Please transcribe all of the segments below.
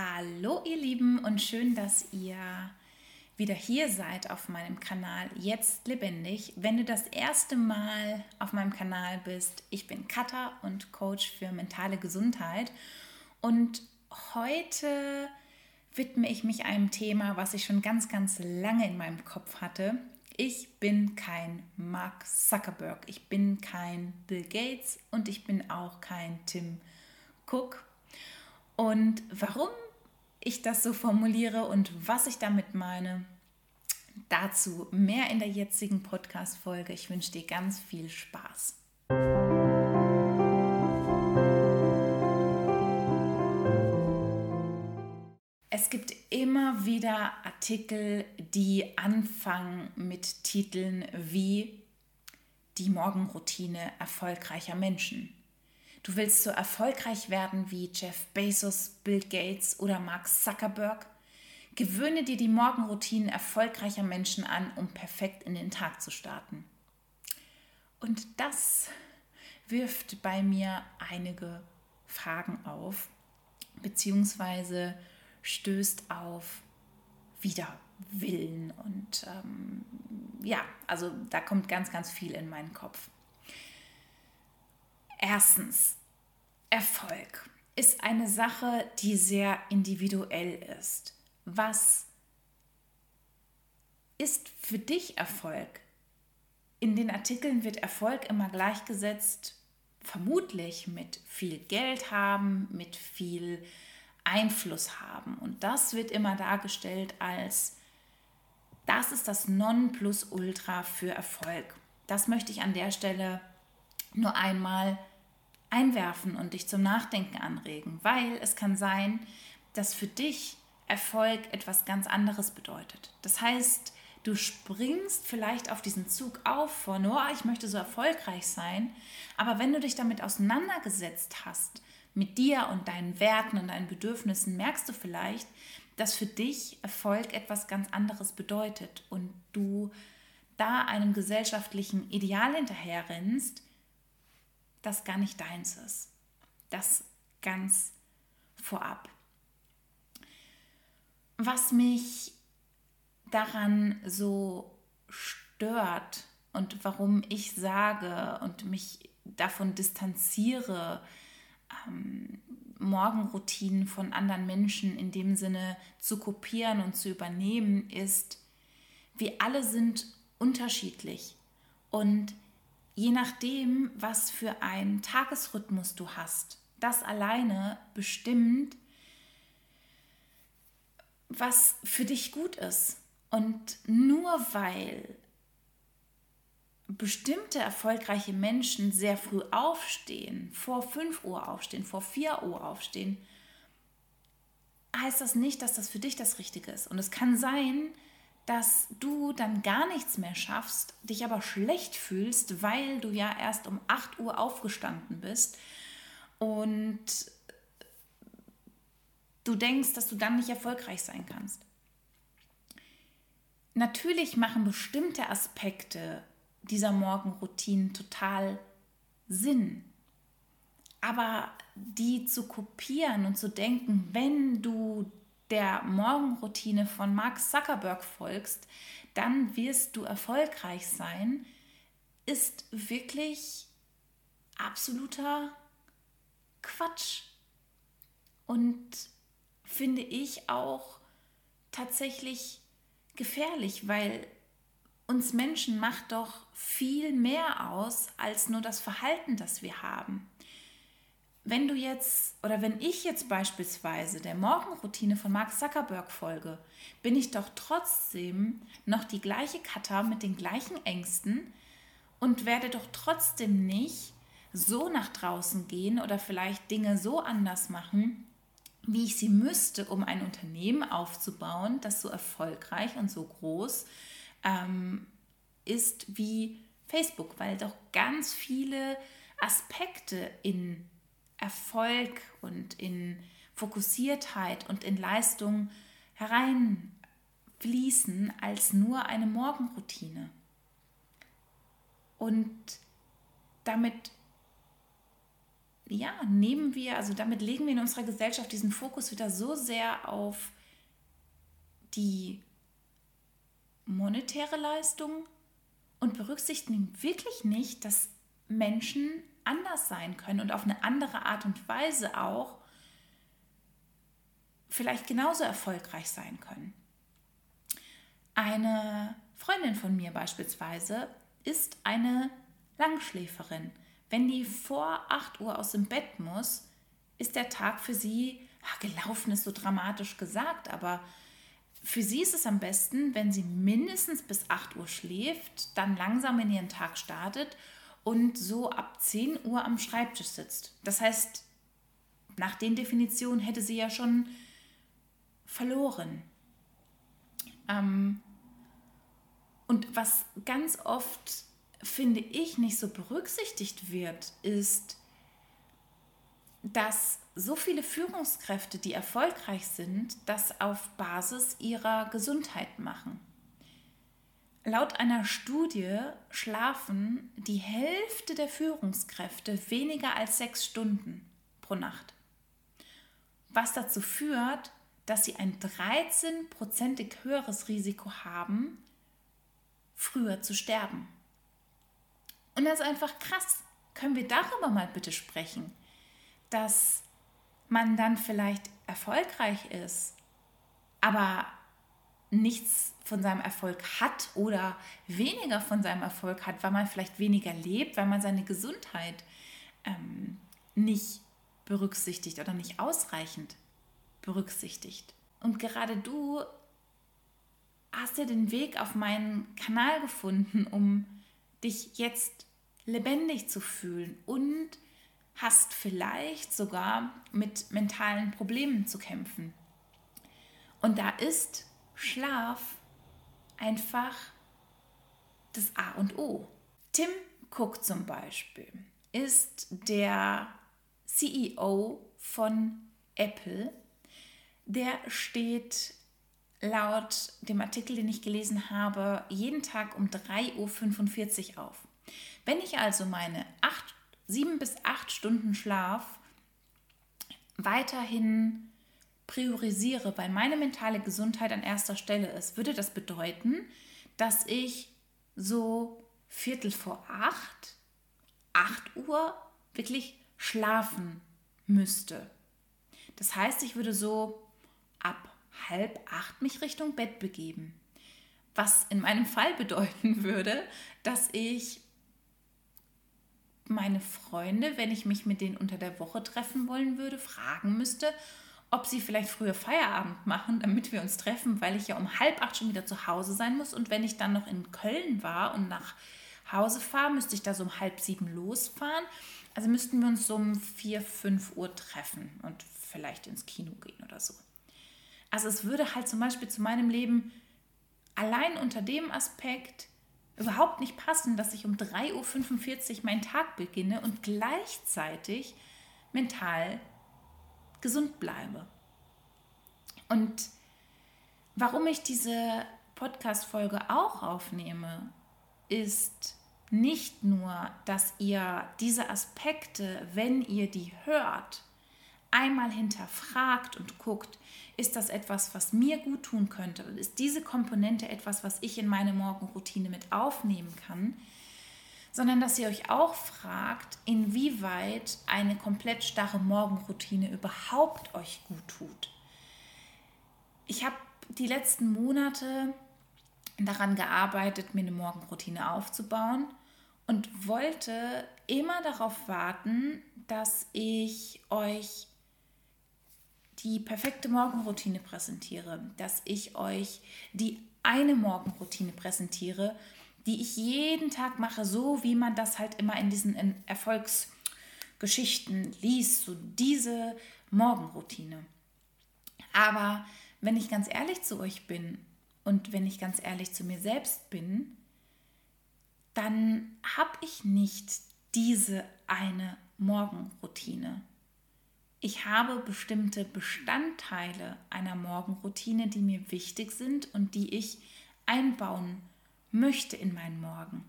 Hallo ihr Lieben und schön, dass ihr wieder hier seid auf meinem Kanal Jetzt lebendig. Wenn du das erste Mal auf meinem Kanal bist, ich bin Katha und Coach für mentale Gesundheit und heute widme ich mich einem Thema, was ich schon ganz, ganz lange in meinem Kopf hatte. Ich bin kein Mark Zuckerberg, ich bin kein Bill Gates und ich bin auch kein Tim Cook und warum ich das so formuliere und was ich damit meine, dazu mehr in der jetzigen Podcast-Folge. Ich wünsche dir ganz viel Spaß. Es gibt immer wieder Artikel, die anfangen mit Titeln wie die Morgenroutine erfolgreicher Menschen Du willst so erfolgreich werden wie Jeff Bezos, Bill Gates oder Mark Zuckerberg? Gewöhne dir die Morgenroutinen erfolgreicher Menschen an, um perfekt in den Tag zu starten. Und das wirft bei mir einige Fragen auf, beziehungsweise stößt auf Widerwillen. Und ähm, ja, also da kommt ganz, ganz viel in meinen Kopf. Erstens, Erfolg ist eine Sache, die sehr individuell ist. Was ist für dich Erfolg? In den Artikeln wird Erfolg immer gleichgesetzt, vermutlich mit viel Geld haben, mit viel Einfluss haben. Und das wird immer dargestellt als, das ist das Nonplusultra für Erfolg. Das möchte ich an der Stelle nur einmal einwerfen und dich zum Nachdenken anregen, weil es kann sein, dass für dich Erfolg etwas ganz anderes bedeutet. Das heißt, du springst vielleicht auf diesen Zug auf von, oh, ich möchte so erfolgreich sein, aber wenn du dich damit auseinandergesetzt hast, mit dir und deinen Werten und deinen Bedürfnissen, merkst du vielleicht, dass für dich Erfolg etwas ganz anderes bedeutet und du da einem gesellschaftlichen Ideal hinterherrennst, das gar nicht deins ist. Das ganz vorab. Was mich daran so stört und warum ich sage und mich davon distanziere, ähm, Morgenroutinen von anderen Menschen in dem Sinne zu kopieren und zu übernehmen, ist, wir alle sind unterschiedlich und je nachdem, was für einen Tagesrhythmus du hast. Das alleine bestimmt, was für dich gut ist. Und nur weil bestimmte erfolgreiche Menschen sehr früh aufstehen, vor 5 Uhr aufstehen, vor 4 Uhr aufstehen, heißt das nicht, dass das für dich das Richtige ist. Und es kann sein, dass du dann gar nichts mehr schaffst, dich aber schlecht fühlst, weil du ja erst um 8 Uhr aufgestanden bist und du denkst, dass du dann nicht erfolgreich sein kannst. Natürlich machen bestimmte Aspekte dieser Morgenroutinen total Sinn. Aber die zu kopieren und zu denken, wenn du der Morgenroutine von Mark Zuckerberg folgst, dann wirst du erfolgreich sein, ist wirklich absoluter Quatsch. Und finde ich auch tatsächlich gefährlich, weil uns Menschen macht doch viel mehr aus als nur das Verhalten, das wir haben wenn du jetzt oder wenn ich jetzt beispielsweise der Morgenroutine von Mark Zuckerberg folge, bin ich doch trotzdem noch die gleiche Kata mit den gleichen Ängsten und werde doch trotzdem nicht so nach draußen gehen oder vielleicht Dinge so anders machen, wie ich sie müsste, um ein Unternehmen aufzubauen, das so erfolgreich und so groß ähm, ist wie Facebook, weil doch ganz viele Aspekte in Erfolg und in Fokussiertheit und in Leistung hereinfließen als nur eine Morgenroutine. Und damit ja, nehmen wir, also damit legen wir in unserer Gesellschaft diesen Fokus wieder so sehr auf die monetäre Leistung und berücksichtigen wirklich nicht, dass Menschen anders sein können und auf eine andere Art und Weise auch vielleicht genauso erfolgreich sein können. Eine Freundin von mir beispielsweise ist eine Langschläferin. Wenn die vor 8 Uhr aus dem Bett muss, ist der Tag für sie, ach, gelaufen ist so dramatisch gesagt, aber für sie ist es am besten, wenn sie mindestens bis 8 Uhr schläft, dann langsam in ihren Tag startet und so ab 10 Uhr am Schreibtisch sitzt. Das heißt, nach den Definitionen hätte sie ja schon verloren. Ähm, und was ganz oft, finde ich, nicht so berücksichtigt wird, ist, dass so viele Führungskräfte, die erfolgreich sind, das auf Basis ihrer Gesundheit machen. Laut einer Studie schlafen die Hälfte der Führungskräfte weniger als sechs Stunden pro Nacht. Was dazu führt, dass sie ein 13-prozentig höheres Risiko haben, früher zu sterben. Und das ist einfach krass. Können wir darüber mal bitte sprechen, dass man dann vielleicht erfolgreich ist, aber nichts von seinem Erfolg hat oder weniger von seinem Erfolg hat, weil man vielleicht weniger lebt, weil man seine Gesundheit ähm, nicht berücksichtigt oder nicht ausreichend berücksichtigt. Und gerade du hast ja den Weg auf meinen Kanal gefunden, um dich jetzt lebendig zu fühlen und hast vielleicht sogar mit mentalen Problemen zu kämpfen. Und da ist Schlaf einfach das A und O. Tim Cook zum Beispiel ist der CEO von Apple der steht laut dem Artikel, den ich gelesen habe, jeden Tag um 3.45 Uhr auf. Wenn ich also meine 8, 7 bis 8 Stunden Schlaf weiterhin priorisiere, weil meine mentale Gesundheit an erster Stelle ist, würde das bedeuten, dass ich so Viertel vor 8, 8 Uhr wirklich schlafen müsste. Das heißt, ich würde so ab halb acht mich Richtung Bett begeben. Was in meinem Fall bedeuten würde, dass ich meine Freunde, wenn ich mich mit denen unter der Woche treffen wollen würde, fragen müsste, ob sie vielleicht früher Feierabend machen, damit wir uns treffen, weil ich ja um halb acht schon wieder zu Hause sein muss. Und wenn ich dann noch in Köln war und nach Hause fahre, müsste ich da so um halb sieben losfahren. Also müssten wir uns so um vier, fünf Uhr treffen und vielleicht ins Kino gehen oder so. Also es würde halt zum Beispiel zu meinem Leben allein unter dem Aspekt überhaupt nicht passen, dass ich um 3.45 Uhr meinen Tag beginne und gleichzeitig mental gesund bleibe. Und warum ich diese Podcast-Folge auch aufnehme, ist nicht nur, dass ihr diese Aspekte, wenn ihr die hört, einmal hinterfragt und guckt, ist das etwas, was mir gut tun könnte? Ist diese Komponente etwas, was ich in meine Morgenroutine mit aufnehmen kann? Sondern dass ihr euch auch fragt, inwieweit eine komplett starre Morgenroutine überhaupt euch gut tut. Ich habe die letzten Monate daran gearbeitet, mir eine Morgenroutine aufzubauen und wollte immer darauf warten, dass ich euch die perfekte Morgenroutine präsentiere, dass ich euch die eine Morgenroutine präsentiere, die ich jeden Tag mache, so wie man das halt immer in diesen Erfolgsgeschichten liest, so diese Morgenroutine. Aber wenn ich ganz ehrlich zu euch bin und wenn ich ganz ehrlich zu mir selbst bin, dann habe ich nicht diese eine Morgenroutine. Ich habe bestimmte Bestandteile einer Morgenroutine, die mir wichtig sind und die ich einbauen möchte in meinen Morgen.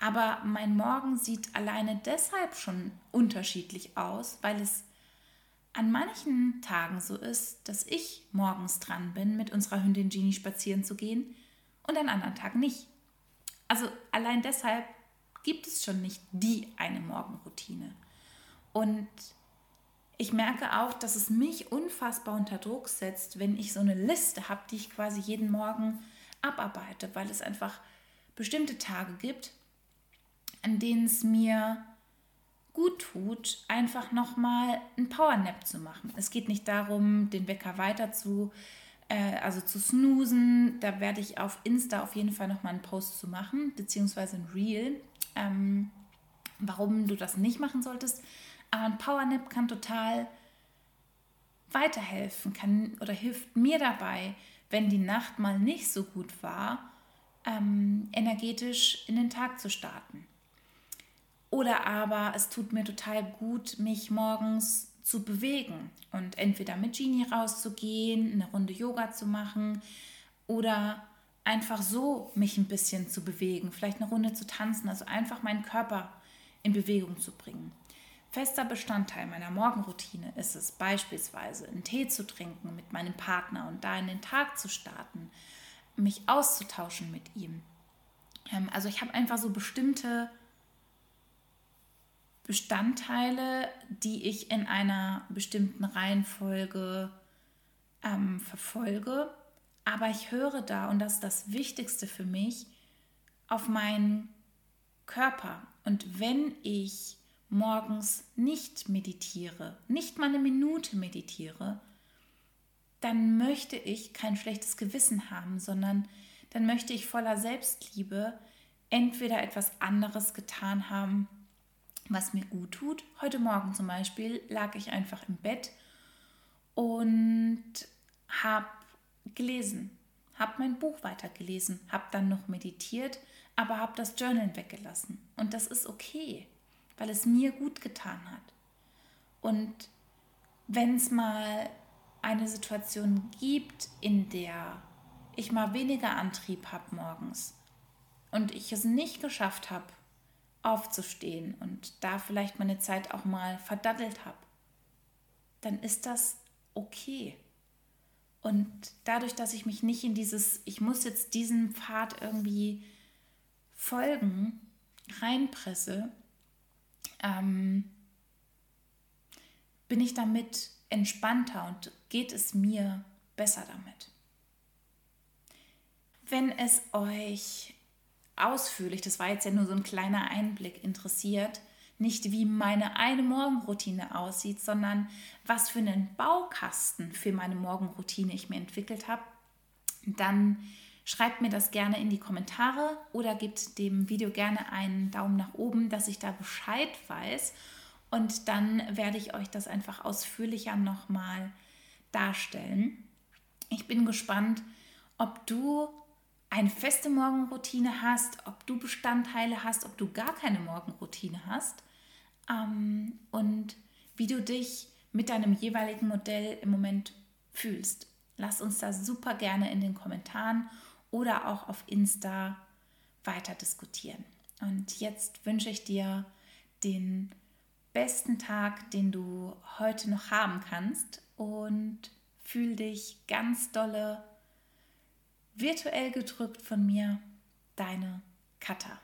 Aber mein Morgen sieht alleine deshalb schon unterschiedlich aus, weil es an manchen Tagen so ist, dass ich morgens dran bin, mit unserer Hündin Genie spazieren zu gehen und an anderen Tagen nicht. Also allein deshalb gibt es schon nicht die eine Morgenroutine. Und ich merke auch, dass es mich unfassbar unter Druck setzt, wenn ich so eine Liste habe, die ich quasi jeden Morgen abarbeite, weil es einfach bestimmte Tage gibt, an denen es mir gut tut, einfach nochmal ein Powernap zu machen. Es geht nicht darum, den Wecker weiter zu, äh, also zu snoosen. Da werde ich auf Insta auf jeden Fall nochmal einen Post zu machen, beziehungsweise ein Reel, ähm, warum du das nicht machen solltest. Aber ein Powernap kann total weiterhelfen, kann oder hilft mir dabei, wenn die Nacht mal nicht so gut war, ähm, energetisch in den Tag zu starten. Oder aber es tut mir total gut, mich morgens zu bewegen und entweder mit Genie rauszugehen, eine Runde Yoga zu machen oder einfach so mich ein bisschen zu bewegen, vielleicht eine Runde zu tanzen, also einfach meinen Körper in Bewegung zu bringen. Fester Bestandteil meiner Morgenroutine ist es beispielsweise, einen Tee zu trinken mit meinem Partner und da in den Tag zu starten, mich auszutauschen mit ihm. Ähm, also ich habe einfach so bestimmte Bestandteile, die ich in einer bestimmten Reihenfolge ähm, verfolge. Aber ich höre da, und das ist das Wichtigste für mich, auf meinen Körper. Und wenn ich morgens nicht meditiere, nicht mal eine Minute meditiere, dann möchte ich kein schlechtes Gewissen haben, sondern dann möchte ich voller Selbstliebe entweder etwas anderes getan haben, was mir gut tut. Heute Morgen zum Beispiel lag ich einfach im Bett und habe gelesen, habe mein Buch weitergelesen, habe dann noch meditiert, aber habe das Journal weggelassen. Und das ist okay, weil es mir gut getan hat. Und wenn es mal eine Situation gibt, in der ich mal weniger Antrieb habe morgens und ich es nicht geschafft habe, aufzustehen und da vielleicht meine Zeit auch mal verdaddelt habe, dann ist das okay. Und dadurch, dass ich mich nicht in dieses, ich muss jetzt diesen Pfad irgendwie folgen, reinpresse, ähm, bin ich damit entspannter und geht es mir besser damit. Wenn es euch ausführlich, das war jetzt ja nur so ein kleiner Einblick, interessiert, nicht wie meine eine Morgenroutine aussieht, sondern was für einen Baukasten für meine Morgenroutine ich mir entwickelt habe, dann schreibt mir das gerne in die Kommentare oder gebt dem Video gerne einen Daumen nach oben, dass ich da Bescheid weiß. Und dann werde ich euch das einfach ausführlicher nochmal darstellen. Ich bin gespannt, ob du eine feste Morgenroutine hast, ob du Bestandteile hast, ob du gar keine Morgenroutine hast ähm, und wie du dich mit deinem jeweiligen Modell im Moment fühlst. Lass uns da super gerne in den Kommentaren oder auch auf Insta weiter diskutieren. Und jetzt wünsche ich dir den besten Tag, den du heute noch haben kannst und fühl dich ganz dolle virtuell gedrückt von mir, deine Katha.